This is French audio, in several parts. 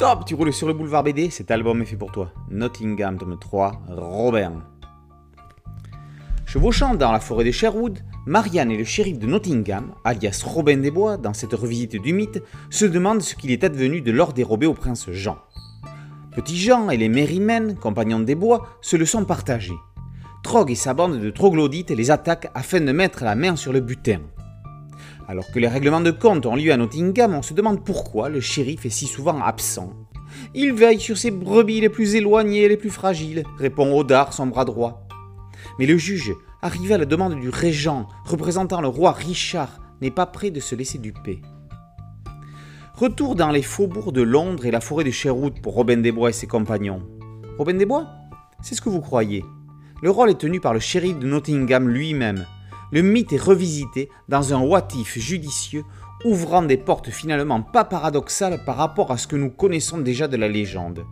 Stop, tu roules sur le boulevard BD, cet album est fait pour toi. Nottingham, tome 3, Robert. Chevauchant dans la forêt de Sherwood, Marianne et le shérif de Nottingham, alias Robin des Bois, dans cette revisite du mythe, se demandent ce qu'il est advenu de l'or dérobé au prince Jean. Petit Jean et les Merrymen, compagnons des Bois, se le sont partagés. Trog et sa bande de troglodytes les attaquent afin de mettre la main sur le butin. Alors que les règlements de compte ont lieu à Nottingham, on se demande pourquoi le shérif est si souvent absent. Il veille sur ses brebis les plus éloignées et les plus fragiles, répond Odard, son bras droit. Mais le juge, arrivé à la demande du régent représentant le roi Richard, n'est pas prêt de se laisser duper. Retour dans les faubourgs de Londres et la forêt de Sherwood pour Robin des Bois et ses compagnons. Robin des Bois C'est ce que vous croyez. Le rôle est tenu par le shérif de Nottingham lui-même. Le mythe est revisité dans un watif judicieux ouvrant des portes finalement pas paradoxales par rapport à ce que nous connaissons déjà de la légende.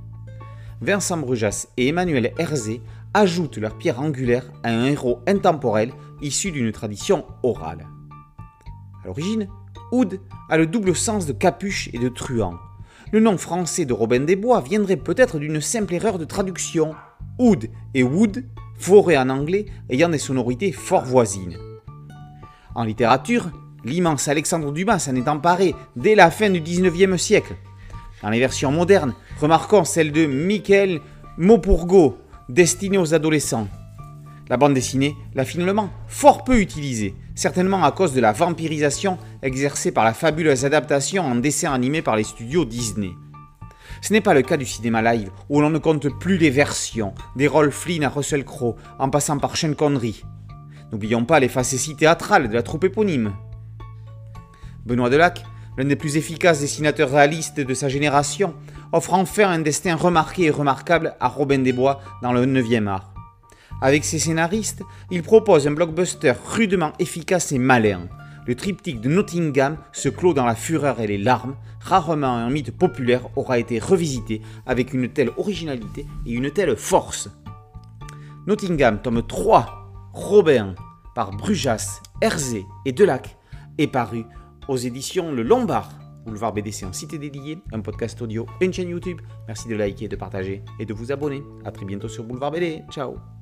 Vincent Brujas et Emmanuel Herzé ajoutent leur pierre angulaire à un héros intemporel issu d'une tradition orale. À l'origine, Oud a le double sens de capuche et de truand. Le nom français de Robin des Bois viendrait peut-être d'une simple erreur de traduction. Oud et Wood forêt en anglais ayant des sonorités fort voisines. En littérature, l'immense Alexandre Dumas s'en est emparé dès la fin du XIXe siècle. Dans les versions modernes, remarquons celle de Michael Maupourgo, destinée aux adolescents. La bande dessinée l'a finalement fort peu utilisée, certainement à cause de la vampirisation exercée par la fabuleuse adaptation en dessin animé par les studios Disney. Ce n'est pas le cas du cinéma live, où l'on ne compte plus les versions, des Rolf Flynn à Russell Crowe, en passant par Sean Connery. N'oublions pas les facéties théâtrales de la troupe éponyme. Benoît Delac, l'un des plus efficaces dessinateurs réalistes de sa génération, offre enfin un destin remarqué et remarquable à Robin des Bois dans le 9e art. Avec ses scénaristes, il propose un blockbuster rudement efficace et malin, le triptyque de Nottingham se clôt dans la fureur et les larmes. Rarement un mythe populaire aura été revisité avec une telle originalité et une telle force. Nottingham, tome 3, Robin, par Brujas, Herzé et Delac, est paru aux éditions Le Lombard. Boulevard BDC en cité dédiée, un podcast audio, une chaîne YouTube. Merci de liker, de partager et de vous abonner. A très bientôt sur Boulevard BD. Ciao